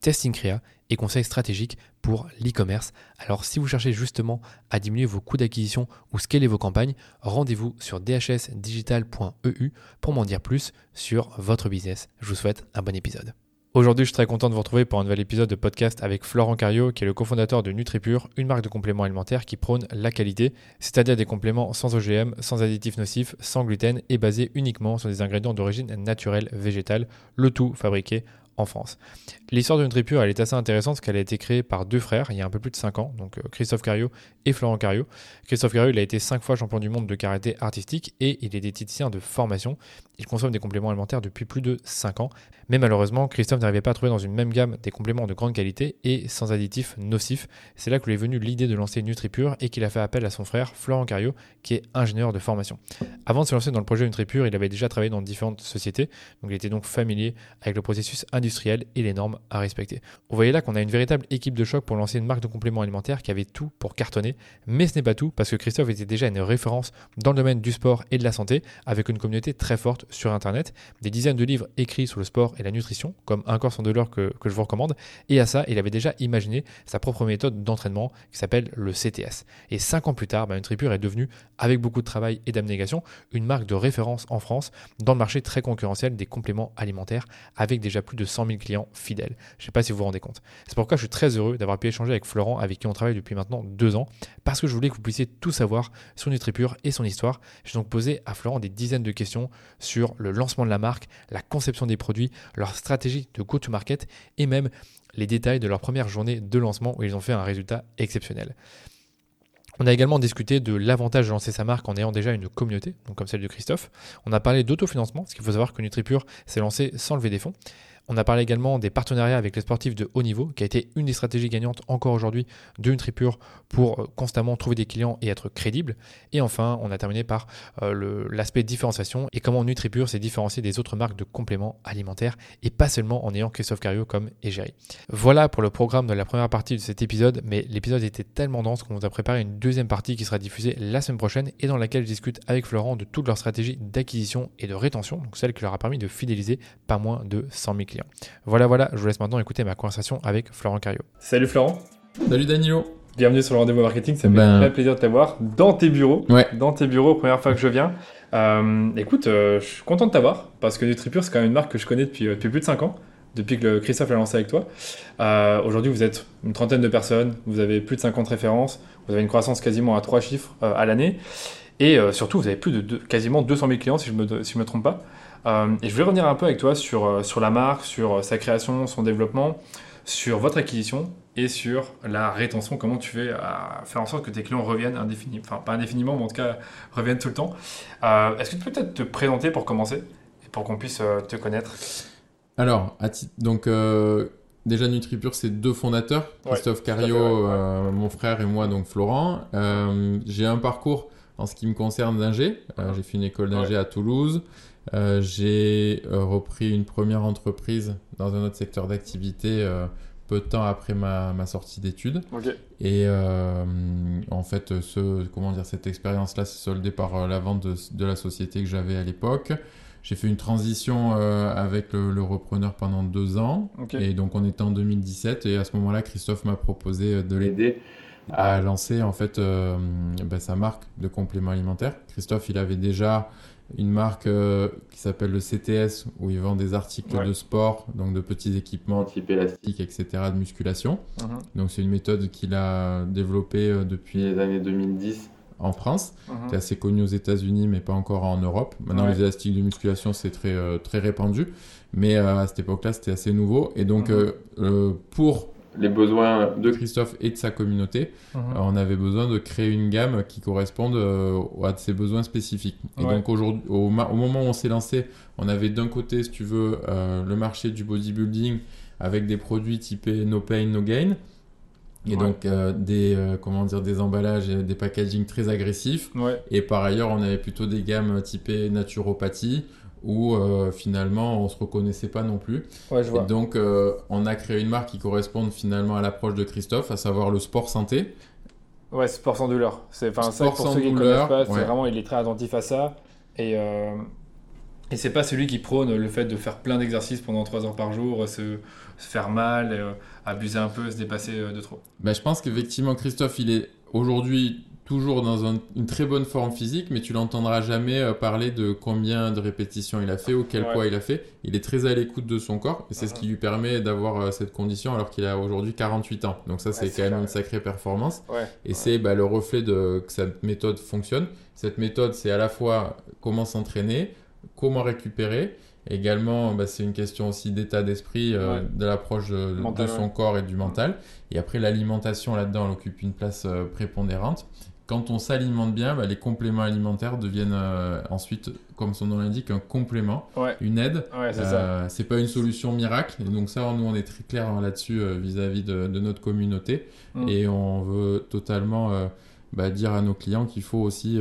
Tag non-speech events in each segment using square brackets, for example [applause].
testing créa et conseils stratégiques pour l'e-commerce. Alors si vous cherchez justement à diminuer vos coûts d'acquisition ou scaler vos campagnes, rendez-vous sur dhsdigital.eu pour m'en dire plus sur votre business. Je vous souhaite un bon épisode. Aujourd'hui, je suis très content de vous retrouver pour un nouvel épisode de podcast avec Florent Cario, qui est le cofondateur de NutriPure, une marque de compléments alimentaires qui prône la qualité, c'est-à-dire des compléments sans OGM, sans additifs nocifs, sans gluten et basés uniquement sur des ingrédients d'origine naturelle végétale, le tout fabriqué France. L'histoire de NutriPure, elle est assez intéressante parce qu'elle a été créée par deux frères il y a un peu plus de 5 ans, donc euh, Christophe Cario et Florent Cario. Christophe Cario, a été 5 fois champion du monde de karaté artistique et il est diététicien de formation. Il consomme des compléments alimentaires depuis plus de 5 ans. Mais malheureusement, Christophe n'arrivait pas à trouver dans une même gamme des compléments de grande qualité et sans additifs nocifs. C'est là que lui est venue l'idée de lancer NutriPure et qu'il a fait appel à son frère Florent Cario, qui est ingénieur de formation. Avant de se lancer dans le projet NutriPure, il avait déjà travaillé dans différentes sociétés, donc il était donc familier avec le processus industriel et les normes à respecter. Vous voyez là qu'on a une véritable équipe de choc pour lancer une marque de compléments alimentaires qui avait tout pour cartonner, mais ce n'est pas tout parce que Christophe était déjà une référence dans le domaine du sport et de la santé avec une communauté très forte sur Internet, des dizaines de livres écrits sur le sport et la nutrition, comme Un corps sans douleur que, que je vous recommande, et à ça, il avait déjà imaginé sa propre méthode d'entraînement qui s'appelle le CTS. Et cinq ans plus tard, bah, Nutripure est devenue, avec beaucoup de travail et d'abnégation, une marque de référence en France dans le marché très concurrentiel des compléments alimentaires avec déjà plus de 100 000 clients fidèles. Je ne sais pas si vous vous rendez compte. C'est pourquoi je suis très heureux d'avoir pu échanger avec Florent, avec qui on travaille depuis maintenant deux ans, parce que je voulais que vous puissiez tout savoir sur NutriPure et son histoire. J'ai donc posé à Florent des dizaines de questions sur le lancement de la marque, la conception des produits, leur stratégie de go-to-market et même les détails de leur première journée de lancement où ils ont fait un résultat exceptionnel. On a également discuté de l'avantage de lancer sa marque en ayant déjà une communauté, donc comme celle de Christophe. On a parlé d'autofinancement, parce qu'il faut savoir que NutriPure s'est lancé sans lever des fonds. On a parlé également des partenariats avec les sportifs de haut niveau, qui a été une des stratégies gagnantes encore aujourd'hui de NutriPure pour euh, constamment trouver des clients et être crédible. Et enfin, on a terminé par euh, l'aspect différenciation et comment NutriPure s'est différencié des autres marques de compléments alimentaires et pas seulement en ayant Christophe Cario comme égérie. Voilà pour le programme de la première partie de cet épisode, mais l'épisode était tellement dense qu'on vous a préparé une deuxième partie qui sera diffusée la semaine prochaine et dans laquelle je discute avec Florent de toute leur stratégie d'acquisition et de rétention, donc celle qui leur a permis de fidéliser pas moins de 100 000 clients. Voilà, voilà, je vous laisse maintenant écouter ma conversation avec Florent Cario. Salut Florent. Salut Danilo. Bienvenue sur le rendez-vous marketing, ça me fait ben. très plaisir de t'avoir dans tes bureaux. Ouais. Dans tes bureaux, première fois que je viens. Euh, écoute, euh, je suis content de t'avoir parce que NutriPure, c'est quand même une marque que je connais depuis, euh, depuis plus de 5 ans, depuis que Christophe l'a lancé avec toi. Aujourd'hui, vous êtes une trentaine de personnes, vous avez plus de 50 références, vous avez une croissance quasiment à 3 chiffres à l'année. Et surtout, vous avez plus de, quasiment 200 000 clients, si je ne me, si je me trompe pas. Euh, et je voulais revenir un peu avec toi sur, euh, sur la marque, sur euh, sa création, son développement, sur votre acquisition et sur la rétention. Comment tu fais à faire en sorte que tes clients reviennent indéfiniment, enfin pas indéfiniment, mais en tout cas reviennent tout le temps. Est-ce que tu peux peut-être te présenter pour commencer et pour qu'on puisse te connaître? Alors, donc déjà NutriPure, c'est deux fondateurs, Christophe Cario, mon frère et moi, donc Florent. J'ai un parcours en ce qui me concerne d'ingé. J'ai fait une école d'ingé à Toulouse. Euh, j'ai euh, repris une première entreprise dans un autre secteur d'activité euh, peu de temps après ma, ma sortie d'études. Et en fait, ce, comment dire, cette expérience-là s'est soldée par la vente de, de, la société que j'avais à l'époque. J'ai fait une transition avec le, repreneur pendant deux ans. Et donc, on était en 2017. Et à ce moment-là, Christophe m'a proposé de l'aider à lancer en fait ben, sa marque de compléments alimentaires. Christophe, il avait déjà une marque euh, qui s'appelle le CTS où ils vendent des articles de sport, donc de petits équipements type élastique, etc., de musculation. Mhm. Donc c'est une méthode qu'il a développée euh, depuis les années 2010 en France. C'est assez connu aux États-Unis, mais pas encore en Europe. Maintenant, les élastiques de musculation, c'est très, très répandu. Mais à cette époque-là, c'était assez nouveau. Et donc, mhm. pour les besoins de Christophe et de sa communauté, mhm. on avait besoin de créer une gamme qui corresponde à ses besoins spécifiques. Et donc aujourd'hui, au, au, moment où on s'est lancé, on avait d'un côté, si tu veux, le marché du bodybuilding avec des produits typés no pain, no gain. Et donc euh, des euh, comment dire des emballages et des packaging très agressifs. Et par ailleurs, on avait plutôt des gammes typées naturopathie où euh, finalement on se reconnaissait pas non plus. Ouais, je vois. Et donc on a créé une marque qui corresponde finalement à l'approche de Christophe, à savoir le sport santé. Ouais, sport sans douleur. C'est enfin ça pour ceux qui connaissent pas, c'est vraiment il est très attentif à ça et et c'est pas celui qui prône le fait de faire plein d'exercices pendant 3 heures par jour, se, faire mal, euh, abuser un peu, se dépasser euh, de trop. Ben, je pense qu'effectivement, Christophe, il est aujourd'hui toujours dans une très bonne forme physique, mais tu l'entendras jamais euh, parler de combien de répétitions il a fait ou quel poids il a fait. Il est très à l'écoute de son corps et c'est ce qui lui permet d'avoir cette condition alors qu'il a aujourd'hui 48 ans. Donc ça, c'est quand même une sacrée performance. Et c'est bah, le reflet de que cette méthode fonctionne. Cette méthode, c'est à la fois comment s'entraîner, comment récupérer. Également, bah, c'est une question aussi d'état d'esprit, euh, de l'approche de, son corps et du mental. Et après, l'alimentation là-dedans, elle occupe une place euh, prépondérante. Quand on s'alimente bien, bah, les compléments alimentaires deviennent euh, ensuite, comme son nom l'indique, un complément, une aide. c'est pas une solution miracle. Et donc ça, nous, on est très clair hein, là-dessus vis-à-vis de, notre communauté. Mm. Et on veut totalement bah, dire à nos clients qu'il faut aussi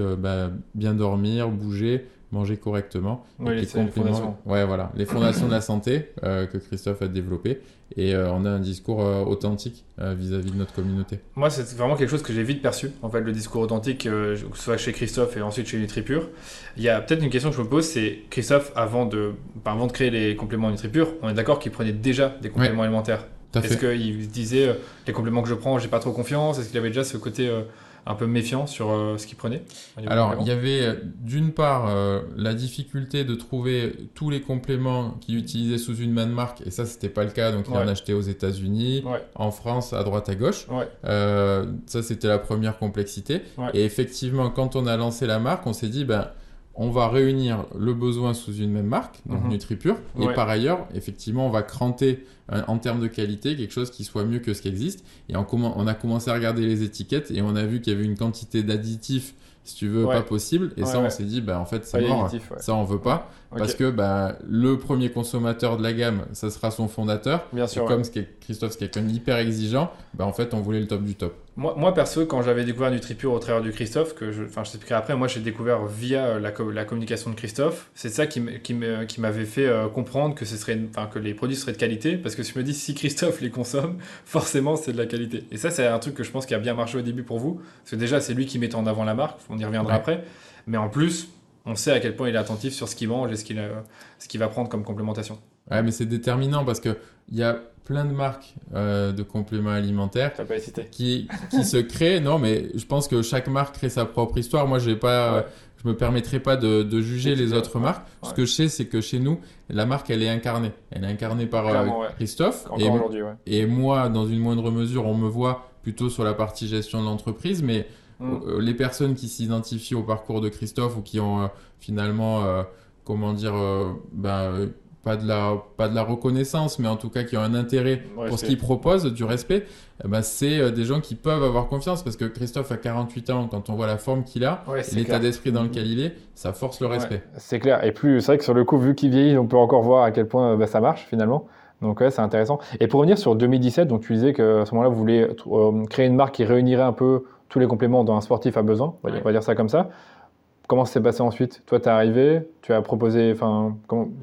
bien dormir, bouger, manger correctement. les, fondations. Ouais, voilà, les fondations de la santé euh, que Christophe a développées. Et euh, on a un discours euh, authentique vis-à-vis de notre communauté. Moi, c'est vraiment quelque chose que j'ai vite perçu, en fait, le discours authentique, que ce soit chez Christophe et ensuite chez NutriPure. Il y a peut-être une question que je me pose, c'est Christophe, avant de, avant de créer les compléments NutriPure, on est d'accord qu'il prenait déjà des compléments alimentaires Est-ce qu'il disait, les compléments que je prends, j'ai pas trop confiance? Est-ce qu'il avait déjà ce côté un peu méfiant sur euh, ce qu'il prenait Alors, il y avait euh, d'une part euh, la difficulté de trouver tous les compléments qu'il utilisait sous une même marque, et ça, c'était pas le cas, donc il en achetait aux États-Unis, en France, à droite, à gauche. ça, c'était la première complexité. Et effectivement, quand on a lancé la marque, on s'est dit, ben, on va réunir le besoin sous une même marque, donc mhm. NutriPure, et par ailleurs, effectivement, on va cranter euh, en termes de qualité quelque chose qui soit mieux que ce qui existe. Et on, on a commencé à regarder les étiquettes et on a vu qu'il y avait une quantité d'additifs si tu veux, pas possible. Et ça, on s'est dit, bah, en fait, c'est mort. Ça, on veut pas. Parce que bah, le premier consommateur de la gamme, ça sera son fondateur. Bien sûr. Et comme ce qui est, Christophe, c'est quelqu'un d'hyper exigeant, bah, en fait, on voulait le top du top. Moi, moi perso, quand j'avais découvert NutriPure au travers du Christophe, que je, enfin, je t'expliquerai après, moi, j'ai découvert via la, la, communication de Christophe. C'est ça qui m'avait fait euh, comprendre que, ce serait, enfin, que les produits seraient de qualité. Parce que je me dis, si Christophe les consomme, [laughs] forcément, c'est de la qualité. Et ça, c'est un truc que je pense qui a bien marché au début pour vous. Parce que déjà, c'est lui qui met en avant la marque. On y reviendra après. Mais en plus, on sait à quel point il est attentif sur ce qu'il mange et ce qu'il ce va prendre comme complémentation. Ouais, mais c'est déterminant parce que il y a plein de marques euh, de compléments alimentaires qui, qui se créent. Non, mais je pense que chaque marque crée sa propre histoire. Moi, je vais pas, je me permettrai pas de, de juger les autres marques. Ce que je sais, c'est que chez nous, la marque, elle est incarnée. Elle est incarnée par euh, Christophe. et, et moi, dans une moindre mesure, on me voit plutôt sur la partie gestion de l'entreprise, mais Mm. Euh, les personnes qui s'identifient au parcours de Christophe ou qui ont euh, finalement, euh, comment dire, ben, pas de la pas de la reconnaissance mais en tout cas qui ont un intérêt pour ce qu'il propose du respect eh ben c'est des gens qui peuvent avoir confiance parce que Christophe a 48 ans quand on voit la forme qu'il a l'état d'esprit dans lequel il est ça force le respect. C'est clair. Et plus c'est vrai que sur le coup vu qu'il vieillit on peut encore voir à quel point bah, ça marche finalement. Donc ouais, c'est intéressant. Et pour revenir sur 2017 donc tu disais que à ce moment-là vous voulez créer une marque qui réunirait un peu tous les compléments dont un sportif a besoin, on va, dire ça comme ça. Comment ça s'est passé ensuite? Toi, tu es arrivé, tu as proposé, enfin,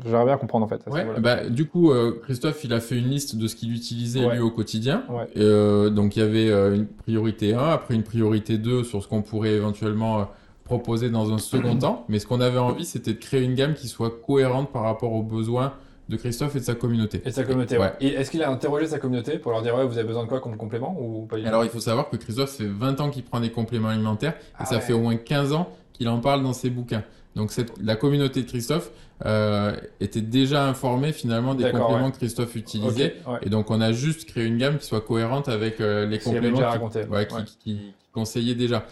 j'aimerais bien comprendre en fait. bah, du coup, euh, Christophe, il a fait une liste de ce qu'il utilisait lui au quotidien. Euh, donc, il y avait euh, une priorité 1, après une priorité 2 sur ce qu'on pourrait éventuellement proposer dans un second temps. Mais ce qu'on avait envie, c'était de créer une gamme qui soit cohérente par rapport aux besoins de Christophe et de sa communauté. Et de sa communauté, ouais. Et est-ce qu'il a interrogé sa communauté pour leur dire, ouais, vous avez besoin de quoi comme complément ou pas Alors, il faut savoir que Christophe, ça fait 20 ans qu'il prend des compléments alimentaires et ah ça fait au moins 15 ans qu'il en parle dans ses bouquins. Donc, cette, la communauté de Christophe euh, était déjà informée finalement des compléments que Christophe utilisait. Et donc, on a juste créé une gamme qui soit cohérente avec euh, les compléments qui, qui, qui, conseillait déjà.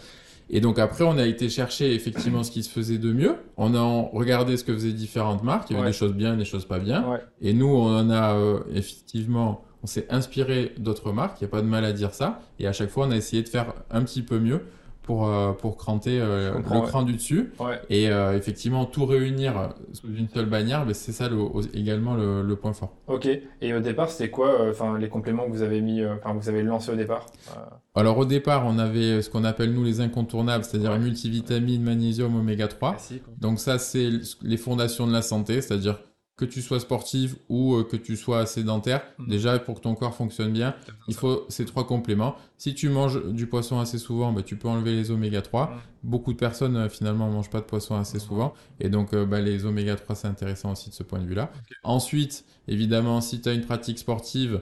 Et donc après, on a été chercher effectivement ce qui se faisait de mieux. On a regardé ce que faisaient différentes marques. Il y avait Ouais. des choses bien, des choses pas bien. Ouais. Et nous, on en a euh, effectivement, on s'est inspiré d'autres marques. Il n'y a pas de mal à dire ça. Et à chaque fois, on a essayé de faire un petit peu mieux pour euh, pour cranter euh, le ouais. cran du dessus. Ouais. Et euh, effectivement, tout réunir sous une seule bannière, ben, c'est ça le- également le, le point fort. Ok. Et au départ, c'était quoi, enfin, les compléments que vous avez mis, enfin, vous avez lancé au départ Alors au départ, on avait ce qu'on appelle nous les incontournables, c'est-à-dire Ouais. multivitamines, magnésium, oméga 3. classique. Donc ça, c'est les fondations de la santé, c'est-à-dire que tu sois sportif ou euh, que tu sois sédentaire, Mhm. déjà pour que ton corps fonctionne bien, il faut ces trois compléments. Si tu manges du poisson assez souvent, bah, tu peux enlever les oméga 3. Mhm. Beaucoup de personnes euh, finalement mangent pas de poisson assez souvent et donc euh, bah, les oméga 3 c'est intéressant aussi de ce point de vue-là. Ensuite, évidemment, si tu as une pratique sportive,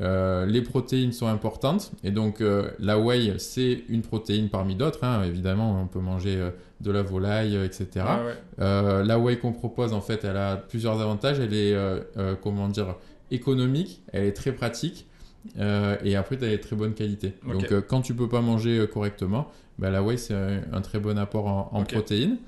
euh, les protéines sont importantes et donc euh, la whey c'est une protéine parmi d'autres. hein. Évidemment, on peut manger euh, de la volaille, etc. Ouais. Euh, la whey qu'on propose, en fait, elle a plusieurs avantages. Elle est, comment dire, économique, elle est très pratique, et après, elle est de très bonne qualité. Donc, quand tu peux pas manger correctement, bah, la whey, c'est un, un très bon apport en, protéines.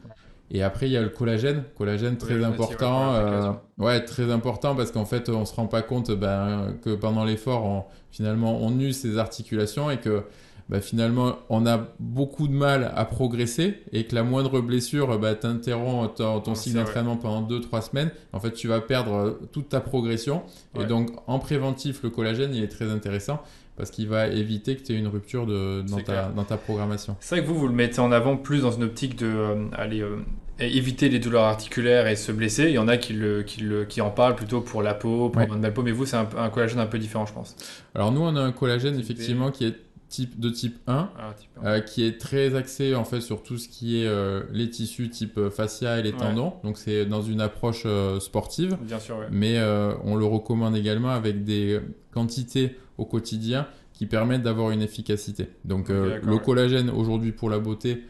Et après, il y a le collagène, collagène très Collagène aussi, ouais, important. pour euh, ouais, très important parce qu'en fait, on se rend pas compte ben, que pendant l'effort, on, finalement, on use ses articulations et que bah, finalement, on a beaucoup de mal à progresser et que la moindre blessure bah, t'interrompt ton, ton cycle d'entraînement pendant 2-3 semaines. En fait, tu vas perdre euh, toute ta progression. Ouais. Et donc, en préventif, le collagène, il est très intéressant parce qu'il va éviter que tu aies une rupture de, dans, ta, dans ta programmation. C'est vrai que vous, vous le mettez en avant plus dans une optique de euh, aller euh, éviter les douleurs articulaires et se blesser. Il y en a qui, le, qui, le, qui en parlent plutôt pour la peau, pour Ouais. une belle peau, mais vous, c'est un, un collagène un peu différent, je pense. Alors, nous, on a un collagène, Type B. effectivement, qui est type, de type 1. Ah, type euh, qui est très axé en fait sur tout ce qui est euh, les tissus type euh, fascia et les Ouais. tendons. Donc c'est dans une approche euh, sportive, Bien sûr, ouais. mais on le recommande également avec des quantités au quotidien qui permettent d'avoir une efficacité. Donc le collagène aujourd'hui pour la beauté,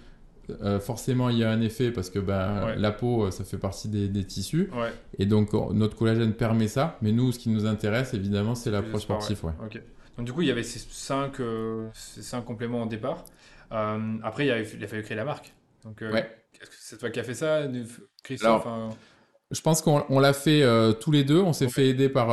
euh, forcément il y a un effet parce que ben, Ouais. la peau euh, ça fait partie des, des tissus Ouais, et donc euh, notre collagène permet ça. Mais nous ce qui nous intéresse évidemment c'est l'approche sport, sportive. Ouais. Donc du coup, il y avait ces cinq, euh, ces cinq compléments au départ. Euh, après, il, y a, il a fallu créer la marque. Donc, c'est toi qui as fait ça, Christophe Alors, Je pense qu'on on l'a fait tous les deux. On s'est fait aider par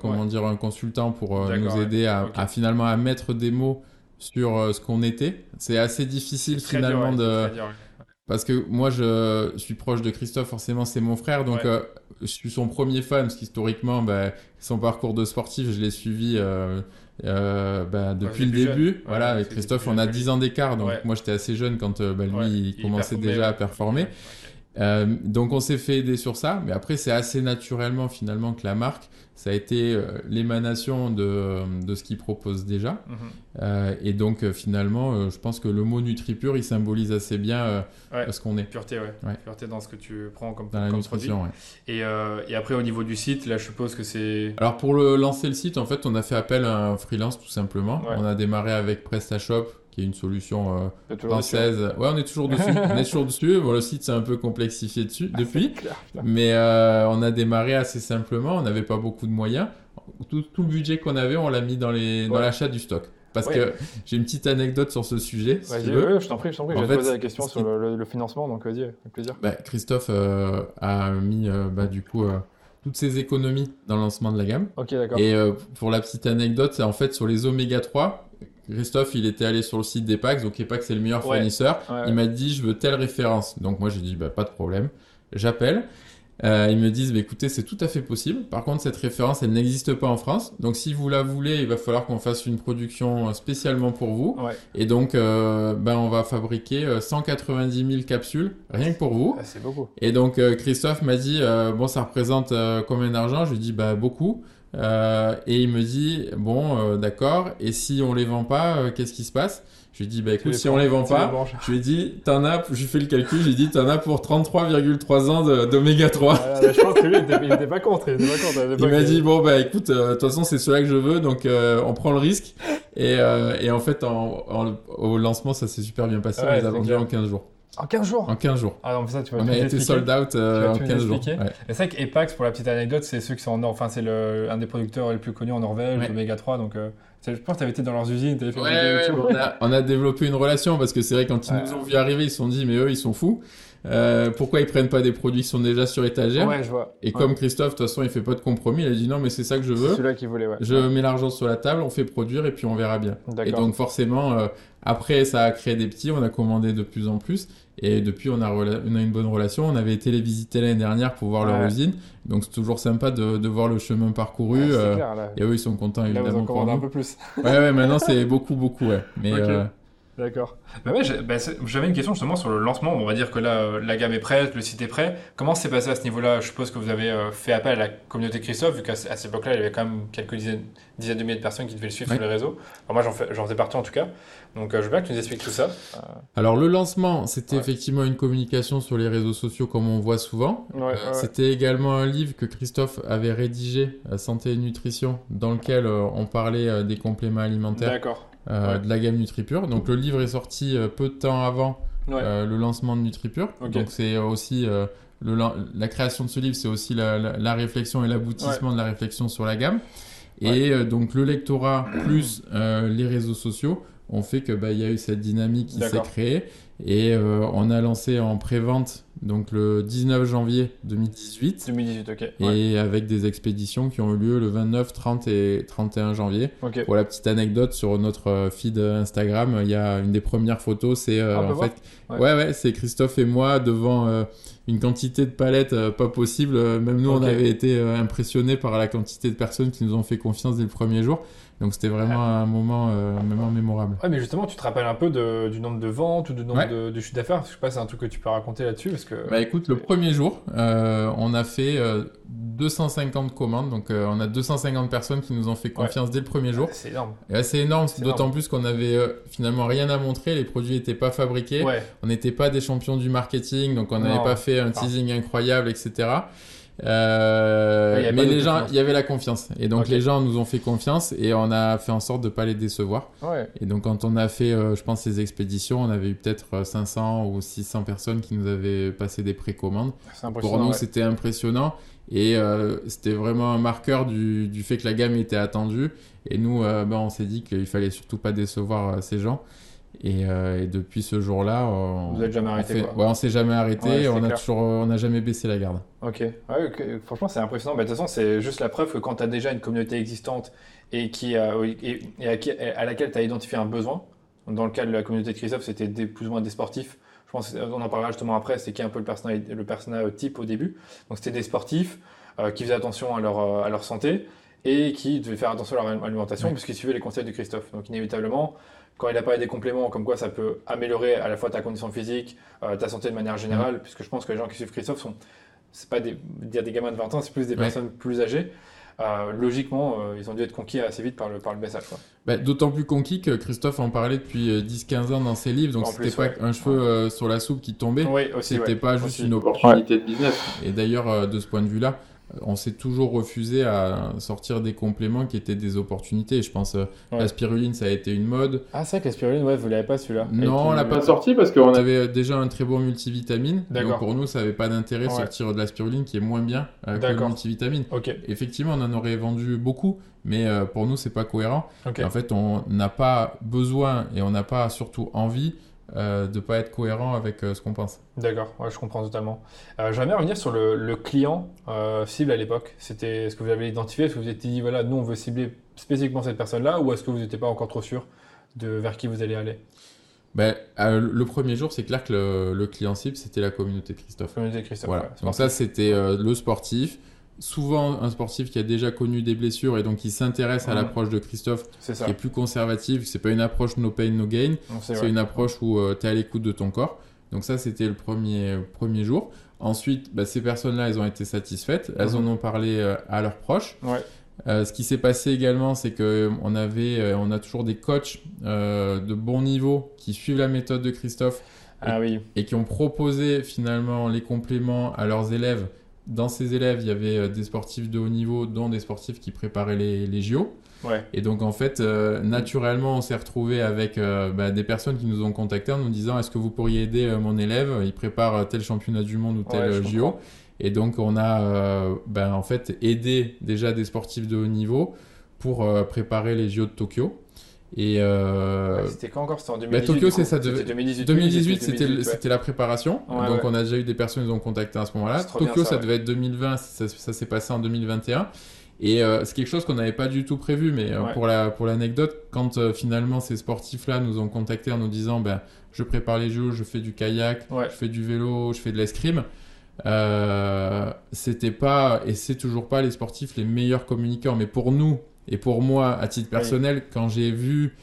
comment dire un consultant pour nous aider à, à finalement à mettre des mots sur euh, ce qu'on était. C'est assez difficile finalement dur, ouais, de dur, ouais. parce que moi je suis proche de Christophe. Forcément c'est mon frère donc Ouais. euh, je suis son premier fan parce qu'historiquement bah, son parcours de sportif je l'ai suivi. euh, euh, bah, depuis le jeune. début, voilà, avec Christophe, on a jeune que 10 ans d'écart, donc moi j'étais assez jeune quand bah, lui il il commençait déjà à performer. Euh, donc on s'est fait aider sur ça, mais après c'est assez naturellement finalement que la marque, ça a été euh, l'émanation de, de ce qu'il propose déjà. Mhm. Euh, et donc finalement, je pense que le mot NutriPure, il symbolise assez bien Ouais. ce qu'on est Pureté, ouais. Ouais. Pureté dans ce que tu prends comme, dans la comme nutrition. ouais. produit. Et, et après, au niveau du site, là, je suppose que c'est. Alors pour le, lancer le site, en fait, on a fait appel à un freelance tout simplement. On a démarré avec PrestaShop, qui est une solution euh, française. Ouais, on est toujours dessus. [laughs] on est toujours dessus. Bon, le site s'est un peu complexifié dessus depuis. Clair, clair. Mais euh, on a démarré assez simplement, on n'avait pas beaucoup de moyens. Tout, tout le budget qu'on avait, on l'a mis dans Ouais. l'achat du stock. Parce Ouais. que j'ai une petite anecdote sur ce sujet. Si tu veux. je t'en prie, je t'en prie. Fait, poser la question sur le, le- le financement, donc vas-y, avec plaisir. Bah, Christophe euh, a mis euh, bah, du coup toutes ses économies dans le lancement de la gamme. Ok, d'accord. Et euh, pour la petite anecdote, c'est en fait sur les oméga 3. Christophe, il était allé sur le site d'Epax, donc Epax c'est le meilleur Ouais. fournisseur. Ouais, Il m'a dit, je veux telle référence. Donc moi, j'ai dit, bah, pas de problème. J'appelle. Euh, ils me disent, bah, écoutez, c'est tout à fait possible. Par contre, cette référence, elle n'existe pas en France. Donc si vous la voulez, il va falloir qu'on fasse une production euh, spécialement pour vous. Ouais. Et donc, euh, ben, on va fabriquer euh, 190 000 capsules, rien que pour vous. Ah, c'est beaucoup. Et donc, euh, Christophe m'a dit, euh, bon, ça représente euh, combien d'argent? Je lui ai dit, bah, beaucoup. Euh, et il me dit, bon, euh, d'accord. Et si on les vend pas, euh, qu'est-ce qui se passe? Je lui ai dit, bah, écoute, si on les vend pas, je lui ai dit, t'en as, je lui ai fait le calcul, j'ai dit, t'en as pour 33,3 ans d'oméga 3. je pense que lui, il était, pas contre. Il Il m'a dit, bon, bah écoute, de toute façon, c'est cela que je veux, donc on prend le risque. Et, et en fait, en, en- au lancement, ça s'est super bien passé, Ouais, on les a vendus en 15 jours. En 15 jours En 15 jours. Ah non, ça, tu vas On a été sold out euh, en 15 jours. Ouais. C'est vrai qu'Epax, pour la petite anecdote, c'est ceux qui sont en Enfin, c'est un des producteurs les plus connus en Norvège, ouais. Omega 3. Donc, euh, je pense que tu avais été dans leurs usines. Fait ouais, on, a, on, a, développé une relation parce que c'est vrai, quand ils nous ont vu arriver, ils se sont dit, mais eux, ils sont fous. Euh, pourquoi ils prennent pas des produits qui sont déjà sur étagère Ouais, je vois. Et comme Christophe, de toute façon, il fait pas de compromis, il a dit non, mais c'est ça que je veux. C'est celui-là qu'il voulait, ouais. Je mets l'argent sur la table, on fait produire et puis on verra bien. Et donc forcément, euh, après, ça a créé des petits, on a commandé de plus en plus. Et depuis, on a, on a une bonne relation. On avait été les visiter l'année dernière pour voir leur usine. Donc, c'est toujours sympa de, de, voir le chemin parcouru. euh, clair. Et eux, ils sont contents, évidemment. Là, vous en commandez un peu plus. ouais, ouais, [laughs] maintenant, c'est beaucoup, beaucoup, ouais. Mais, okay. euh, D'accord. Bah ouais, bah j'avais une question justement sur le lancement. On va dire que là, euh, la gamme est prête, le site est prêt. Comment s'est passé à ce niveau-là? Je suppose que vous avez euh, fait appel à la communauté Christophe, vu qu'à cette époque-là, il y avait quand même quelques dizaines, dizaines de milliers de personnes qui devaient le suivre ouais. sur les réseaux. Alors moi, j'en faisais partie en tout cas. Donc euh, je veux bien que tu nous expliques tout ça. Alors le lancement, c'était ouais. effectivement une communication sur les réseaux sociaux comme on voit souvent. Ouais, c'était également un livre que Christophe avait rédigé, Santé et Nutrition, dans lequel on parlait des compléments alimentaires. Euh, ouais. de la gamme NutriPure. Donc le livre est sorti euh, peu de temps avant ouais. euh, le lancement de NutriPure. Okay. Donc c'est aussi le, la création de ce livre, c'est aussi la, la, la, réflexion et l'aboutissement ouais. de la réflexion sur la gamme. Et donc le lectorat plus les réseaux sociaux ont fait que bah, il y a eu cette dynamique qui s'est créée et on a lancé en pré-vente donc le 19 janvier 2018. 2018, ok. Et avec des expéditions qui ont eu lieu le 29, 30 et 31 janvier. Okay. Pour la petite anecdote, sur notre feed Instagram, il y a une des premières photos, c'est euh, en fait, ouais, ouais, ouais c'est Christophe et moi devant euh, une quantité de palettes euh, pas possible. Même nous, okay. on avait été impressionnés par la quantité de personnes qui nous ont fait confiance dès le premier jour. Donc c'était vraiment un moment, euh, un moment mémorable. Ouais, mais justement, tu te rappelles un peu de, du nombre de ventes ou du nombre ouais. de, de chiffre d'affaires? Je sais pas, c'est un truc que tu peux raconter là-dessus que. Bah écoute, le premier jour, euh, on a fait euh, 250 commandes, donc euh, on a 250 personnes qui nous ont fait confiance ouais. dès le premier jour. C'est énorme. Et c'est énorme, d'autant plus qu'on avait euh, finalement rien à montrer, les produits n'étaient pas fabriqués, ouais. on n'était pas des champions du marketing, donc on n'avait pas fait un teasing incroyable, etc. Euh, ouais, mais les gens, il y avait la confiance. Et donc okay. les gens nous ont fait confiance et on a fait en sorte de pas les décevoir. Ouais. Et donc quand on a fait, euh, je pense, ces expéditions, on avait eu peut-être 500 ou 600 personnes qui nous avaient passé des précommandes. Pour nous, ouais. c'était impressionnant. Et euh, c'était vraiment un marqueur du, du, fait que la gamme était attendue. Et nous, ben, on s'est dit qu'il fallait surtout pas décevoir ces gens. Et, euh, et, depuis ce jour-là, on, vous êtes jamais arrêté. On, ouais, on s'est jamais arrêté. Ouais, on a toujours, on n'a jamais baissé la garde. Ok. Ouais, okay. Franchement, c'est impressionnant. Bah, de toute façon, c'est juste la preuve que quand tu as déjà une communauté existante et qui a, et, et à, qui, à, laquelle tu as identifié un besoin, dans le cas de la communauté de Christophe, c'était plus ou moins des sportifs. Je pense qu'on en parlera justement après. C'est qui un peu le personnage, le personnage type au début. Donc c'était des sportifs euh, qui faisaient attention à leur, à leur santé et qui devaient faire attention à leur alimentation puisqu'ils suivaient les conseils de Christophe. Donc inévitablement, quand il a parlé des compléments, comme quoi ça peut améliorer à la fois ta condition physique, euh, ta santé de manière générale, puisque je pense que les gens qui suivent Christophe sont, c'est pas des, dire des gamins de 20 ans, c'est plus des Ouais. personnes plus âgées. Euh, logiquement, euh, ils ont dû être conquis assez vite par le, par le message. Quoi. Bah, D'autant plus conquis que Christophe en parlait depuis euh, 10-15 ans dans ses livres, donc En c'était plus, pas ouais. un cheveu euh, sur la soupe qui tombait. Oui, aussi. C'était ouais. pas juste Aussi. une opportunité de business. Et d'ailleurs, euh, de ce point de vue-là, euh, on s'est toujours refusé à sortir des compléments qui étaient des opportunités. Je pense euh, Ouais. la spiruline, ça a été une mode. Ah, c'est vrai que la spiruline, ouais, vous l'avez pas celui-là. Non, on l'a pas sorti parce qu'on avait déjà un très bon multivitamine. Donc pour nous, ça avait pas d'intérêt de Ouais. sortir de la spiruline qui est moins bien euh, que le multivitamine. Effectivement, on en aurait vendu beaucoup, mais euh, pour nous, c'est pas cohérent. en fait, on n'a pas besoin et on n'a pas surtout envie euh, de pas être cohérent avec euh, ce qu'on pense. D'accord, ouais, je comprends totalement. Euh, J'aimerais bien revenir sur le, le client euh, cible à l'époque. C'était, est-ce que vous l'avez identifié Est-ce que vous êtes dit, voilà, nous on veut cibler spécifiquement cette personne-là Ou est-ce que vous n'étiez pas encore trop sûr de vers qui vous allez aller? Ben, le premier jour, c'est clair que le, le client cible, c'était la communauté de Christophe. Communauté de Christophe. Voilà. ouais, Donc ça, c'était le sportif. Souvent, un sportif qui a déjà connu des blessures et donc qui s'intéresse à l'approche de Christophe, c'est ça. qui est plus conservative. C'est pas une approche no pain, no gain. C'est une approche où tu es à l'écoute de ton corps. Donc ça, c'était le premier, premier jour. Ensuite, bah, ces personnes-là, elles ont été satisfaites. Elles Mhm. en ont parlé euh, à leurs proches. Ouais. Euh, ce qui s'est passé également, c'est que on avait, euh, on a toujours des coachs euh, de bon niveau qui suivent la méthode de Christophe Ah oui, et qui ont proposé finalement les compléments à leurs élèves dans ses élèves, il y avait des sportifs de haut niveau, dont des sportifs qui préparaient les, les JO. Et donc en fait, naturellement, on s'est retrouvé avec bah, des personnes qui nous ont contactés en nous disant est-ce que vous pourriez aider mon élève? Il prépare tel championnat du monde ou tel JO. Et donc on a ben, en fait aidé déjà des sportifs de haut niveau pour préparer les JO de Tokyo. Et euh... c'était quand encore? C'était en 2018 bah, Tokyo, c'est ça. 2018, 2018 c'était la préparation. donc on a déjà eu des personnes qui nous ont contacté à ce moment-là. Tokyo, ça, devait être 2020. Ça, ça s'est passé en 2021. Et euh, c'est quelque chose qu'on n'avait pas du tout prévu, mais euh, pour la pour l'anecdote, quand finalement ces sportifs-là nous ont contacté en nous disant, ben je prépare les jeux, je fais du kayak, je fais du vélo, je fais de l'escrime, c'était pas et c'est toujours pas les sportifs les meilleurs communicants, mais pour nous et pour moi, à titre personnel, quand j'ai vu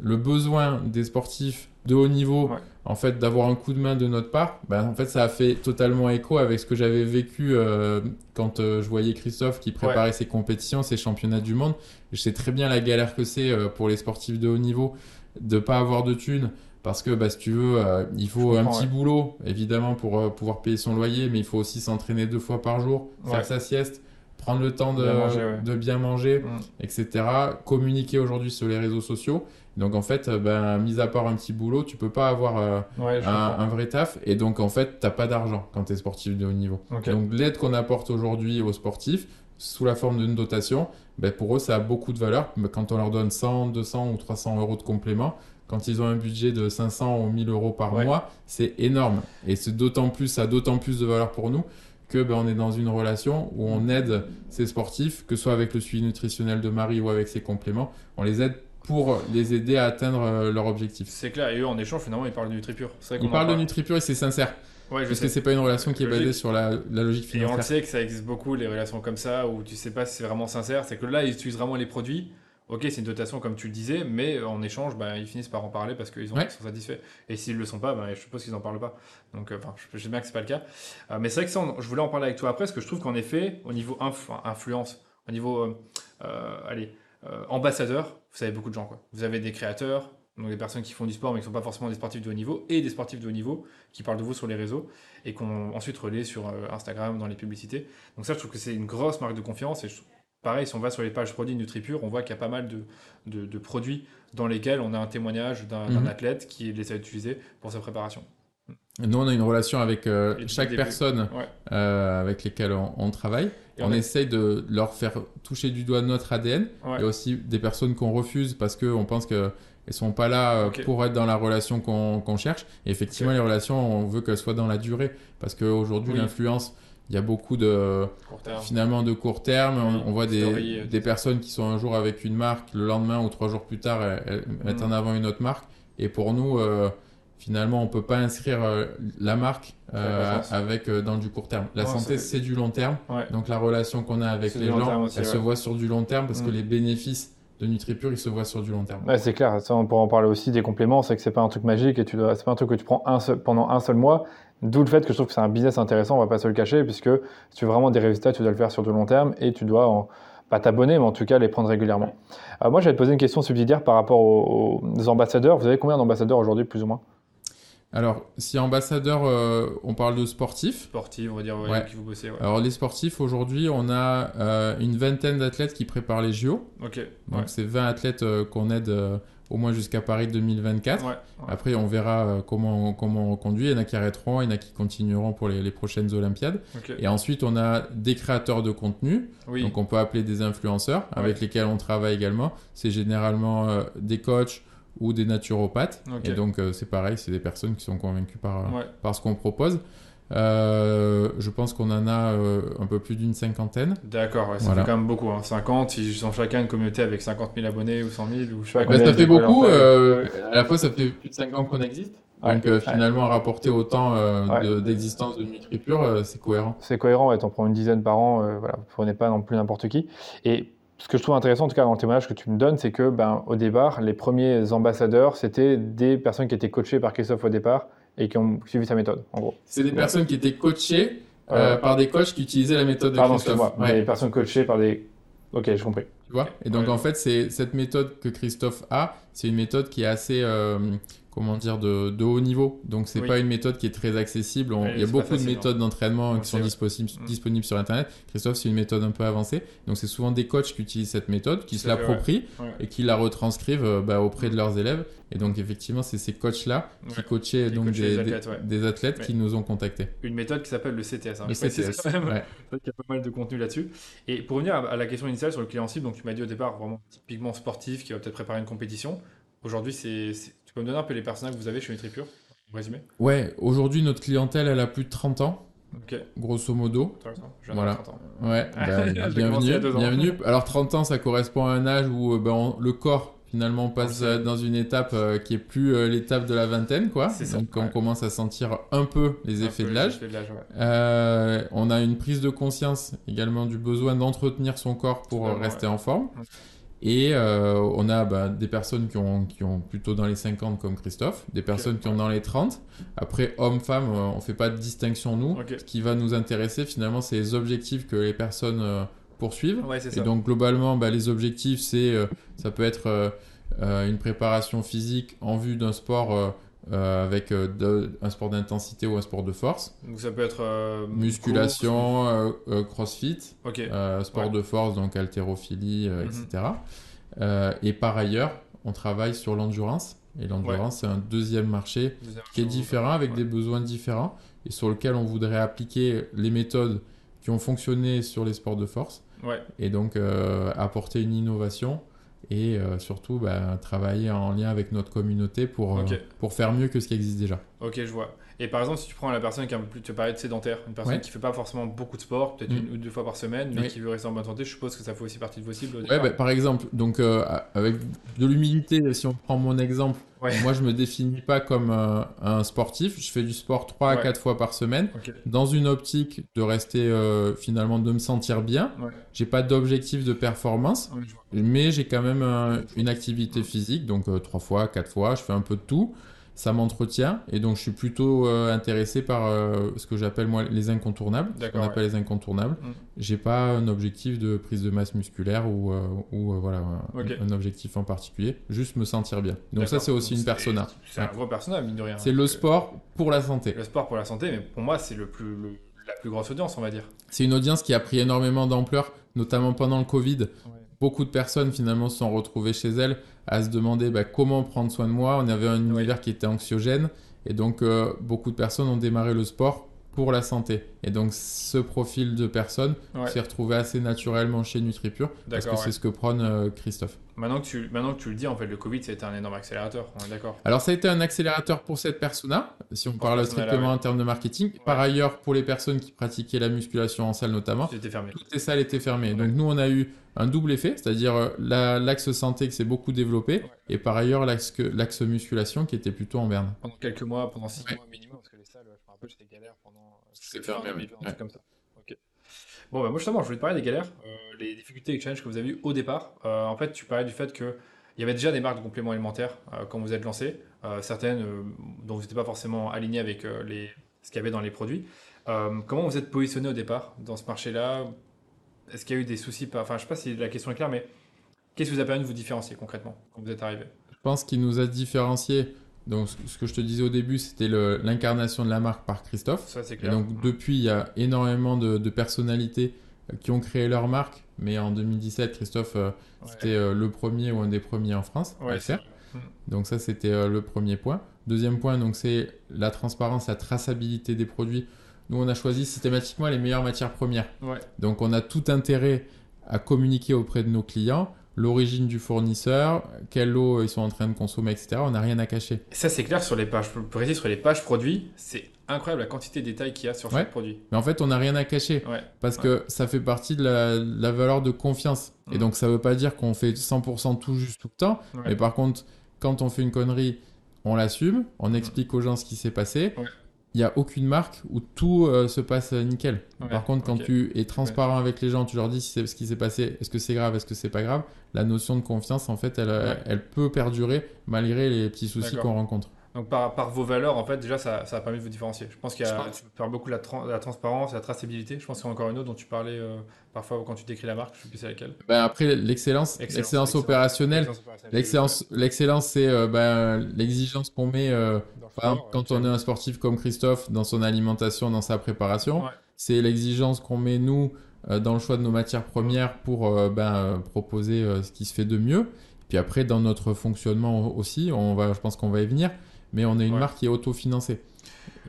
le besoin des sportifs de haut niveau, en fait, d'avoir un coup de main de notre part, ben, en fait, ça a fait totalement écho avec ce que j'avais vécu euh, quand euh, je voyais Christophe qui préparait ses compétitions, ses championnats du monde. Je sais très bien la galère que c'est euh, pour les sportifs de haut niveau de pas avoir de thunes. Parce que, bah, si tu veux, il faut un petit boulot, évidemment, pour pouvoir payer son loyer, mais il faut aussi s'entraîner deux fois par jour, faire sa sieste prendre le temps de bien manger, de bien manger mm. etc. Communiquer aujourd'hui sur les réseaux sociaux. Donc en fait, ben, mis à part un petit boulot, tu peux pas avoir euh, un, vrai taf. Et donc en fait, t'as pas d'argent quand tu es sportif de haut niveau. Donc l'aide qu'on apporte aujourd'hui aux sportifs, sous la forme d'une dotation, ben, pour eux, ça a beaucoup de valeur. Quand on leur donne 100, 200 ou 300 euros de complément, quand ils ont un budget de 500 ou 1000 euros par mois, c'est énorme. Et c'est d'autant plus, ça a d'autant plus de valeur pour nous que ben, on est dans une relation où on aide ces sportifs, que ce soit avec le suivi nutritionnel de Marie ou avec ses compléments, on les aide pour les aider à atteindre euh, leur objectif. C'est clair, et eux en échange finalement ils parlent de NutriPure. Ils parlent de NutriPure et c'est sincère. Ouais, parce que c'est pas une relation qui est basée sur la, logique financière. Et on sait que ça existe beaucoup les relations comme ça où tu sais pas si c'est vraiment sincère. C'est que là ils utilisent vraiment les produits ok, c'est une dotation comme tu le disais, mais en échange, bah, ils finissent par en parler parce qu'ils sont satisfaits. Et s'ils le sont pas, bah, je suppose qu'ils n'en parlent pas. Donc, euh, enfin, je sais bien que c'est pas le cas. Euh, mais c'est vrai que ça, je voulais en parler avec toi après, parce que je trouve qu'en effet, au niveau influence, au niveau, euh, allez, ambassadeur, vous savez beaucoup de gens, quoi. Vous avez des créateurs, donc des personnes qui font du sport mais qui ne sont pas forcément des sportifs de haut niveau, et des sportifs de haut niveau qui parlent de vous sur les réseaux et qu'on ensuite relaie sur Instagram, dans les publicités. Donc ça, je trouve que c'est une grosse marque de confiance et je, Pareil, si on va sur les pages produits NutriPure, on voit qu'il y a pas mal de, produits dans lesquels on a un témoignage d'un mhm. athlète qui les a utilisés pour sa préparation. Nous, on a une relation avec euh, chaque personne euh, avec lesquelles on, travaille. on, essaye de leur faire toucher du doigt notre ADN. Il y a aussi des personnes qu'on refuse parce qu'on pense qu'elles ne sont pas là euh, pour être dans la relation qu'on cherche. Et effectivement, les relations, on veut qu'elles soient dans la durée. Parce qu'aujourd'hui, l'influence il y a beaucoup de finalement de court terme. On, voit des, euh, des, personnes qui sont un jour avec une marque, le lendemain ou trois jours plus tard, elles, mettent mm. en avant une autre marque. Et pour nous, euh, finalement, on peut pas inscrire euh, la marque avec dans du court terme. La santé, c'est du long terme. Donc la relation qu'on a avec les gens, elle se voit sur du long terme parce que mm. les bénéfices de NutriPure, ils se voient sur du long terme. Ouais, c'est clair. Ça, on pourra en parler aussi des compléments. C'est que c'est pas un truc magique et tu dois, c'est pas un truc que tu prends un pendant un seul mois. D'où le fait que je trouve que c'est un business intéressant, on va pas se le cacher, puisque si tu veux vraiment des résultats, tu dois le faire sur du long terme et tu dois pas t'abonner, mais en tout cas les prendre régulièrement. Euh, moi, j'allais te poser une question subsidiaire par rapport aux, ambassadeurs. Vous avez combien d'ambassadeurs aujourd'hui, plus ou moins? Alors, si ambassadeur, euh, on parle de sportifs. Sportifs, on va dire, qui vous bossez. Alors, les sportifs, aujourd'hui, on a euh, une vingtaine d'athlètes qui préparent les JO. Ok. Donc, c'est 20 athlètes qu'on aide au moins jusqu'à Paris 2024. Après, on verra euh, comment, comment on conduit. Il y en a qui arrêteront, il y en a qui continueront pour les, prochaines Olympiades. Et ensuite, on a des créateurs de contenu, donc on peut appeler des influenceurs, avec lesquels on travaille également. C'est généralement euh, des coachs ou des naturopathes. Et donc, euh, c'est pareil, c'est des personnes qui sont convaincues par, par ce qu'on propose. Euh, je pense qu'on en a euh, un peu plus d'une cinquantaine. D'accord, ça fait quand même beaucoup. Hein. 50, ils sont chacun une communauté avec 50 000 abonnés ou 100 000 ou je sais pas. ça fait beaucoup. Euh, à la fois, ça fait plus de 5 ans qu'on existe. Donc finalement, rapporter autant d'existence de, NutriPure, c'est cohérent. C'est cohérent, ouais, t'en prends une dizaine par an, voilà, vous prenez pas non plus n'importe qui. Et ce que je trouve intéressant, en tout cas dans le témoignage que tu me donnes, c'est que ben, au départ, les premiers ambassadeurs, c'était des personnes qui étaient coachées par Christophe au départ et qui ont suivi sa méthode, en gros. C'est des personnes qui étaient coachées euh, par des coachs qui utilisaient la méthode de Pardon, excuse-moi. Des personnes coachées par des... Ok, j'ai compris. Tu vois? Et donc, Ouais, en fait, c'est cette méthode que Christophe a, c'est une méthode qui est assez, euh, comment dire, de, de haut niveau. Donc, c'est Oui. pas une méthode qui est très accessible. On- il y a beaucoup de facile, méthodes d'entraînement qui sont vrai. disponibles, Mm. disponibles sur Internet. Christophe, c'est une méthode un peu avancée. Donc, c'est souvent des coachs qui utilisent cette méthode, qui se l'approprient Ouais. et qui la retranscrivent euh, bah, auprès de leurs élèves. Et donc, effectivement, c'est ces coachs-là qui coachaient Qui donc coachaient des, athlètes, des athlètes qui nous ont contactés. Une méthode qui s'appelle le CTS. hein. Le [laughs] CTS. quand même. [laughs] qu'il y a pas mal de contenu là-dessus. Et pour revenir à la question initiale sur le client cible, donc tu m'as dit au départ vraiment typiquement sportif qui va peut-être préparer une compétition. Aujourd'hui, c'est- tu peux me donner un peu les personnages que vous avez chez NutriPure résumé Ouais, aujourd'hui, notre clientèle, elle a plus de 30 ans, grosso modo. Je Voilà. d'avoir 30 ans. Ouais, [laughs] y bienvenue, bienvenue. Alors 30 ans, ça correspond à un âge où euh, ben, on- le corps finalement passe euh, dans une étape euh, qui est plus euh, l'étape de la vingtaine, quoi. C'est ça, Donc on commence à sentir un peu les Un effets peu de l'âge. ouais. Euh, on a une prise de conscience également du besoin d'entretenir son corps pour rester en forme. Et euh, on a bah, des personnes qui ont, qui ont plutôt dans les 50 comme Christophe, des personnes qui ont dans les 30. Après, hommes-femmes, euh, on fait pas de distinction nous. Ok. Ce qui va nous intéresser finalement, c'est les objectifs que les personnes euh, poursuivent. Ouais, c'est Et ça. donc globalement, bah, les objectifs, c'est euh, ça peut être euh, euh, une préparation physique en vue d'un sport euh, avec euh, de- un sport d'intensité ou un sport de force, Donc ça peut être euh, musculation, crossfit, sport Ouais. de force, donc haltérophilie, Mhm. etc. Et par ailleurs, on travaille sur l'endurance. Et l'endurance, c'est un deuxième marché Deuxième qui est différent, avec ouais. des besoins différents, et sur lequel on voudrait appliquer les méthodes qui ont fonctionné sur les sports de force Ouais. et donc apporter une innovation et euh, surtout bah, travailler en lien avec notre communauté pour, euh, pour faire mieux que ce qui existe déjà. Ok, je vois. Et par exemple, si tu prends la personne qui est un peu plus, tu parlais de sédentaire, une personne Ouais. qui fait pas forcément beaucoup de sport, peut-être Mm. une ou deux fois par semaine, mais Oui. qui veut rester en bonne santé, je suppose que ça fait aussi partie de vos cibles. Ouais, bah, par exemple, donc euh, avec de l'humilité, si on prend mon exemple, Ouais. moi je me définis pas comme euh, un sportif, je fais du sport 3 à Ouais. 4 fois par semaine dans une optique de rester euh, finalement de me sentir bien. J'ai pas d'objectif de performance. Mais j'ai quand même une activité physique, donc euh, trois fois, quatre fois, je fais un peu de tout. Ça m'entretient et donc je suis plutôt euh, intéressé par euh, ce que j'appelle moi les incontournables. Ce qu'on appelle les incontournables. Mm. J'ai pas un objectif de prise de masse musculaire ou, euh, ou voilà un- objectif en particulier. Juste me sentir bien. Donc ça c'est aussi Donc une persona. C'est un gros persona, mine de rien. C'est le sport pour la santé. Le sport pour la santé, mais pour moi, c'est le plus, le- la plus grosse audience, on va dire. C'est une audience qui a pris énormément d'ampleur, notamment pendant le Covid. Beaucoup de personnes finalement se sont retrouvées chez elles à se demander bah, comment prendre soin de moi. On avait un univers qui était anxiogène et donc euh, beaucoup de personnes ont démarré le sport pour la santé. Et donc ce profil de personnes Ouais. s'est retrouvé assez naturellement chez NutriPure parce que c'est ce que prône euh, Christophe. Maintenant que, tu, maintenant que tu le dis, en fait, le Covid, ça a été un énorme accélérateur, on est d'accord? Alors ça a été un accélérateur pour cette persona, si on parle strictement ouais. en termes de marketing. Par ailleurs, pour les personnes qui pratiquaient la musculation en salle notamment, C'était fermé. toutes les salles étaient fermées. Ouais. Donc nous, on a eu un double effet, c'est-à-dire euh, la- l'axe santé qui s'est beaucoup développé, Ouais. et par ailleurs l'axe musculation qui était plutôt en berne. Pendant quelques mois, pendant six Ouais. mois minimum, parce que les salles, je me rappelle, c'était galère pendant. C'est fermé, fin oui. 2020, un Ouais. truc comme ça. Ok. Bon, bah, moi, justement, je voulais te parler des galères, euh, les difficultés et les challenges que vous avez eu au départ. Euh, en fait, tu parlais du fait que. Il y avait déjà des marques de compléments alimentaires euh, quand vous êtes lancé, euh, certaines euh, dont vous n'étiez pas forcément aligné avec les, ce qu'il y avait dans les produits. Comment vous êtes positionné au départ dans ce marché-là? Est-ce qu'il y a eu des soucis? Enfin, je sais pas si la question est claire, mais qu'est-ce qui vous a permis de vous différencier concrètement quand vous êtes arrivé? Je pense qu'il nous a différencié. Donc ce- que je te disais au début, c'était l'incarnation de la marque par Christophe. Ça, c'est Et clair. donc depuis, il y a énormément de, de personnalités qui ont créé leur marque. Mais en 2017, Christophe, euh, Ouais. c'était euh, le premier ou un des premiers en France à Ouais, le c'est faire. Donc ça, c'était euh, le premier point. Deuxième point, donc c'est la transparence, la traçabilité des produits. Nous, on a choisi systématiquement les meilleures matières premières. Ouais. Donc on a tout intérêt à communiquer auprès de nos clients l'origine du fournisseur, quelle eau ils sont en train de consommer, etc. On n'a rien à cacher. Ça, c'est clair sur les pages, je peux préciser sur les pages produits, c'est incroyable la quantité de détails qu'il y a sur Ouais. chaque produit. Mais en fait, on n'a rien à cacher. Ouais. Parce Ouais. que ça fait partie de la, valeur de confiance. Et Mm. donc ça veut pas dire qu'on fait 100% tout juste tout le temps. Mais par contre, quand on fait une connerie, on l'assume, on explique aux gens ce qui s'est passé. Il n'y a aucune marque où tout euh, se passe euh, nickel. Par contre, quand tu es transparent avec les gens, tu leur dis si ce qui s'est passé, est-ce que c'est grave, est-ce que c'est pas grave, la notion de confiance, en fait, elle, peut perdurer malgré les petits soucis qu'on rencontre. Donc par, par, vos valeurs, en fait, déjà, ça, ça a permis de vous différencier. Je pense qu'il y a, tu parles beaucoup de la, la, transparence, la traçabilité. Je pense qu'il y a encore une autre dont tu parlais euh, parfois quand tu décris la marque. Je sais plus c'est laquelle. Ben après, l'excellence, l'excellence opérationnelle. L'excellence, l'excellence, c'est euh, ben, l'exigence qu'on met, euh, par exemple, quand on est un sportif comme Christophe, dans son alimentation, dans sa préparation. Ouais. C'est l'exigence qu'on met, nous, dans le choix de nos matières premières pour ben, proposer ce qui se fait de mieux. Puis après, dans notre fonctionnement aussi, on va, je pense qu'on va y venir mais on est une marque qui est autofinancée.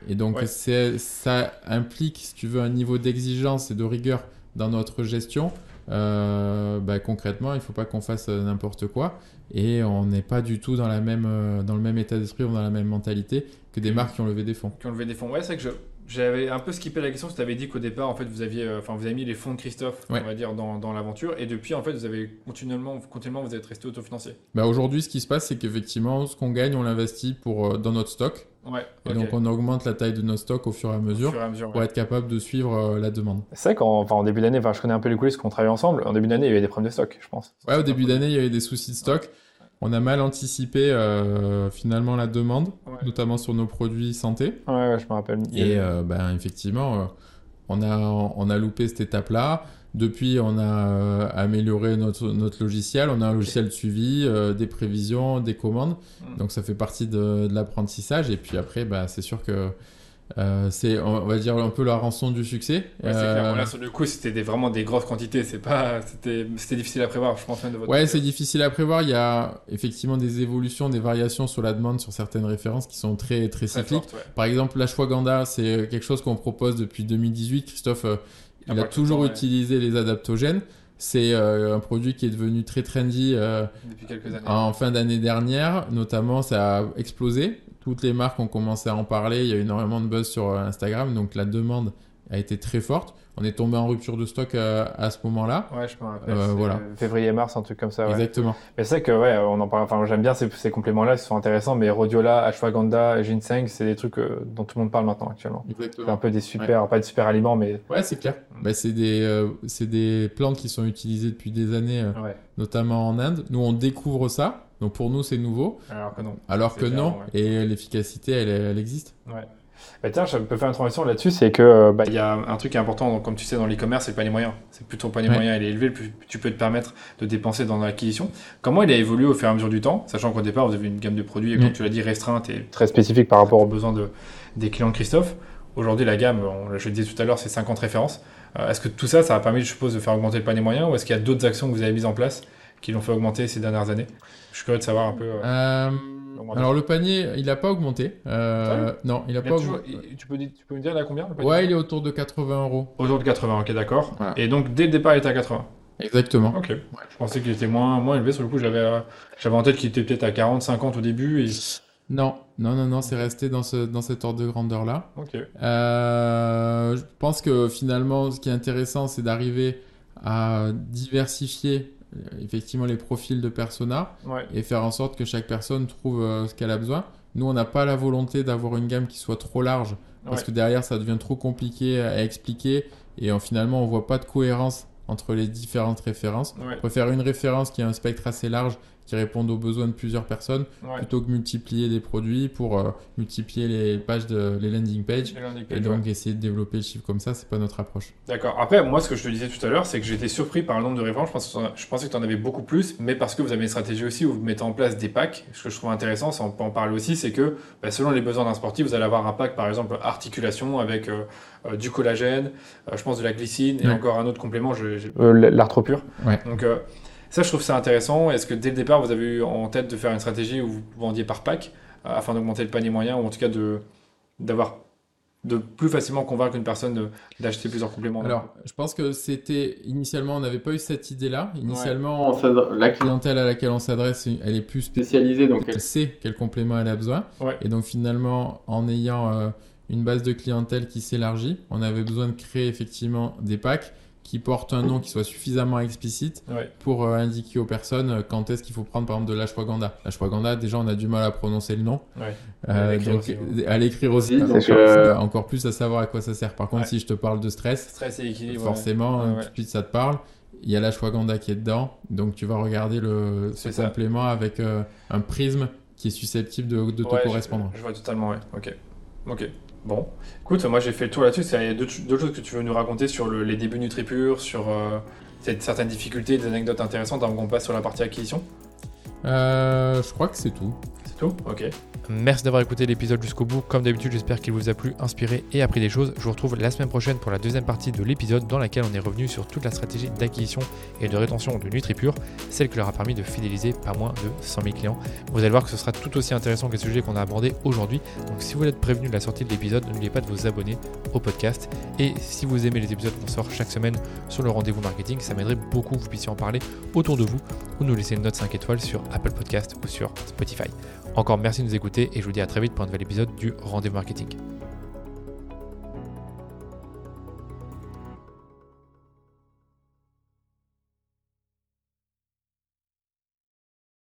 Et donc, ça implique, si tu veux, un niveau d'exigence et de rigueur dans notre gestion. Euh, bah, concrètement, il ne faut pas qu'on fasse n'importe quoi. Et on n'est pas du tout dans, la même, euh, dans le même état d'esprit ou dans la même mentalité que des marques qui ont levé des fonds. Qui ont levé des fonds. Ouais, c'est que je, j'avais un peu skippé la question. Tu avais dit qu'au départ, en fait, vous aviez, euh, enfin, vous avez mis les fonds de Christophe, on va dire, dans, dans l'aventure. Et depuis, en fait, vous avez continuellement, continuellement, vous êtes resté autofinancier. Bah aujourd'hui, ce qui se passe, c'est qu'effectivement, ce qu'on gagne, on l'investit pour dans notre stock. Ouais, et donc on augmente la taille de nos stocks au fur et à mesure, à mesure pour ouais. être capable de suivre euh, la demande. C'est vrai qu'en enfin, en début d'année, enfin, je connais un peu les coulisses qu'on travaille ensemble. En début d'année, il y avait des problèmes de stock, je pense. Ouais, au début d'année, il y avait des soucis de stock. On a mal anticipé euh, finalement la demande, Ouais. notamment sur nos produits santé. Ouais, ouais, je me rappelle. Et euh, ben, effectivement, euh, on, a, on a loupé cette étape-là. Depuis, on a amélioré notre, notre logiciel. On a un logiciel de suivi, euh, des prévisions, des commandes. Mm. Donc, ça fait partie de, de l'apprentissage. Et puis après, bah, c'est sûr que euh, c'est, on va dire, un peu la rançon du succès. Ouais, c'est Euh, clair. Bon, là, sur le coup, c'était des- vraiment des grosses quantités. C'est pas, c'était, c'était difficile à prévoir, je pense même de votre Ouais, c'est difficile à prévoir. Il y a effectivement des évolutions, des variations sur la demande sur certaines références qui sont très, très Très cycliques. forte, ouais. Par exemple, l'ashwagandha, c'est quelque chose qu'on propose depuis 2018. Christophe, euh, il a tout toujours ouais. utilisé les adaptogènes. C'est euh, un produit qui est devenu très trendy euh, Depuis quelques années. en fin d'année dernière. Notamment, ça a explosé. Toutes les marques ont commencé à en parler. Il y a eu énormément de buzz sur euh, Instagram. Donc, la demande a été très forte. On est tombé en rupture de stock euh, à ce moment-là. Ouais, je me rappelle. Euh, voilà. Février-mars, un truc comme ça. Ouais. Exactement. Mais c'est que ouais, on en parle. Enfin, j'aime bien ces, ces compléments-là, ils sont intéressants. Mais Rhodiola, Ashwagandha, Ginseng, c'est des trucs euh, dont tout le monde parle maintenant actuellement. C'est un Exactement. peu des super, pas des super aliments, mais Ouais, c'est clair. Bah, c'est des, euh, c'est des plantes qui sont utilisées depuis des années, ouais. notamment en Inde. Nous, on découvre ça. Donc, pour nous, c'est nouveau. Alors que non. Alors que clair, non. ouais. Et l'efficacité, elle, elle existe. Bah, tiens, je peux faire une transition là-dessus, c'est que euh, bah, Il y a un truc qui est important, donc, comme tu sais, dans l'e-commerce, c'est le panier moyen. C'est plutôt le panier Ouais. moyen, il est élevé, le plus tu peux te permettre de dépenser dans l'acquisition. Comment il a évolué au fur et à mesure du temps, sachant qu'au départ, vous avez une gamme de produits, et comme Mm. tu l'as dit, restreinte et très spécifique par rapport aux au besoins de, des clients de Christophe. Aujourd'hui, la gamme, on, je le disais tout à l'heure, c'est 50 références. Euh, est-ce que tout ça, ça a permis, je suppose, de faire augmenter le panier moyen, ou est-ce qu'il y a d'autres actions que vous avez mises en place qui l'ont fait augmenter ces dernières années Je suis curieux de savoir un peu. euh, Euh, alors, le panier, il n'a pas augmenté. Euh, non, il n'a pas toujours- augmenté. tu, peux, dire- tu peux me dire là combien le panier? Ouais, il est autour de 80 euros. Autour de 80, ok, d'accord. Voilà. Et donc, dès le départ, il était à 80. Exactement. Ok. Je pensais qu'il était moins, moins élevé. Sur le coup, j'avais euh, j'avais en tête qu'il était peut-être à 40, 50 au début. Et... Non, non, non, non, c'est resté dans, ce, dans cet ordre de grandeur-là. Ok. Je pense que finalement, ce qui est intéressant, c'est d'arriver à diversifier effectivement les profils de persona Ouais. et faire en sorte que chaque personne trouve euh, ce qu'elle a besoin. Nous, on n'a pas la volonté d'avoir une gamme qui soit trop large parce Ouais. que derrière, ça devient trop compliqué à expliquer et euh, finalement, on voit pas de cohérence entre les différentes références. Ouais. On préfère une référence qui a un spectre assez large qui réponde aux besoins de plusieurs personnes Ouais. plutôt que multiplier des produits pour euh, multiplier les pages de les landing pages Et landing et page, donc ouais. essayer de développer le chiffre comme ça, c'est pas notre approche. D'accord. Après, moi, ce que je te disais tout à l'heure, c'est que j'étais surpris par le nombre de références. Je pensais, je pensais que tu en avais beaucoup plus, mais parce que vous avez une stratégie aussi où vous mettez en place des packs. Ce que je trouve intéressant, ça, on peut en parler aussi, c'est que bah, selon les besoins d'un sportif, vous allez avoir un pack, par exemple, articulation avec euh, euh, du collagène, euh, je pense de la glycine et Ouais. encore un autre complément. Je, euh, l'arthropure. Donc euh, ça, je trouve ça intéressant. Est-ce que dès le départ, vous avez eu en tête de faire une stratégie où vous vendiez par pack euh, afin d'augmenter le panier moyen ou en tout cas de d'avoir de plus facilement convaincre une personne d'acheter plusieurs compléments Alors, je pense que c'était initialement, on n'avait pas eu cette idée-là. Ouais. Initialement, on la clientèle à laquelle on s'adresse, elle est plus spécialisée, donc elle sait quel complément elle a besoin. Ouais. Et donc finalement, en ayant euh, une base de clientèle qui s'élargit, on avait besoin de créer effectivement des packs qui portent un nom qui soit suffisamment explicite Ouais. pour euh, indiquer aux personnes euh, quand est-ce qu'il faut prendre par exemple de l'ashwagandha. L'ashwagandha, déjà on a du mal à prononcer le nom. Ouais. Euh, À l'écrire aussi, aussi, donc, encore plus à savoir à quoi ça sert. Par contre, Ouais. si je te parle de stress, Stress et équilibre. forcément, tout de suite ça te parle. Il y a l'ashwagandha qui est dedans, donc tu vas regarder le, ce ça. complément avec euh, un prisme qui est susceptible de, de te je- correspondre. Je, vois totalement, ouais. Ok. Ok. Bon. Écoute, moi j'ai fait le tour là-dessus. Il y a d'autres choses que tu veux nous raconter sur le- les débuts NutriPure, sur euh, certaines difficultés, des anecdotes intéressantes avant qu'on passe sur la partie acquisition? Euh, je crois que c'est tout. C'est tout? Ok. Merci d'avoir écouté l'épisode jusqu'au bout. Comme d'habitude, j'espère qu'il vous a plu, inspiré et appris des choses. Je vous retrouve la semaine prochaine pour la deuxième partie de l'épisode dans laquelle on est revenu sur toute la stratégie d'acquisition et de rétention de NutriPure, celle qui leur a permis de fidéliser pas moins de 100 000 clients. Vous allez voir que ce sera tout aussi intéressant que les sujets qu'on a abordés aujourd'hui. Donc si vous voulez prévenu de la sortie de l'épisode, n'oubliez pas de vous abonner au podcast. Et si vous aimez les épisodes qu'on sort chaque semaine sur le rendez-vous marketing, ça m'aiderait beaucoup que vous puissiez en parler autour de vous ou nous laisser une note 5 étoiles sur Apple Podcast ou sur Spotify. Encore merci de nous écouter et je vous dis à très vite pour un nouvel épisode du Rendez-vous Marketing.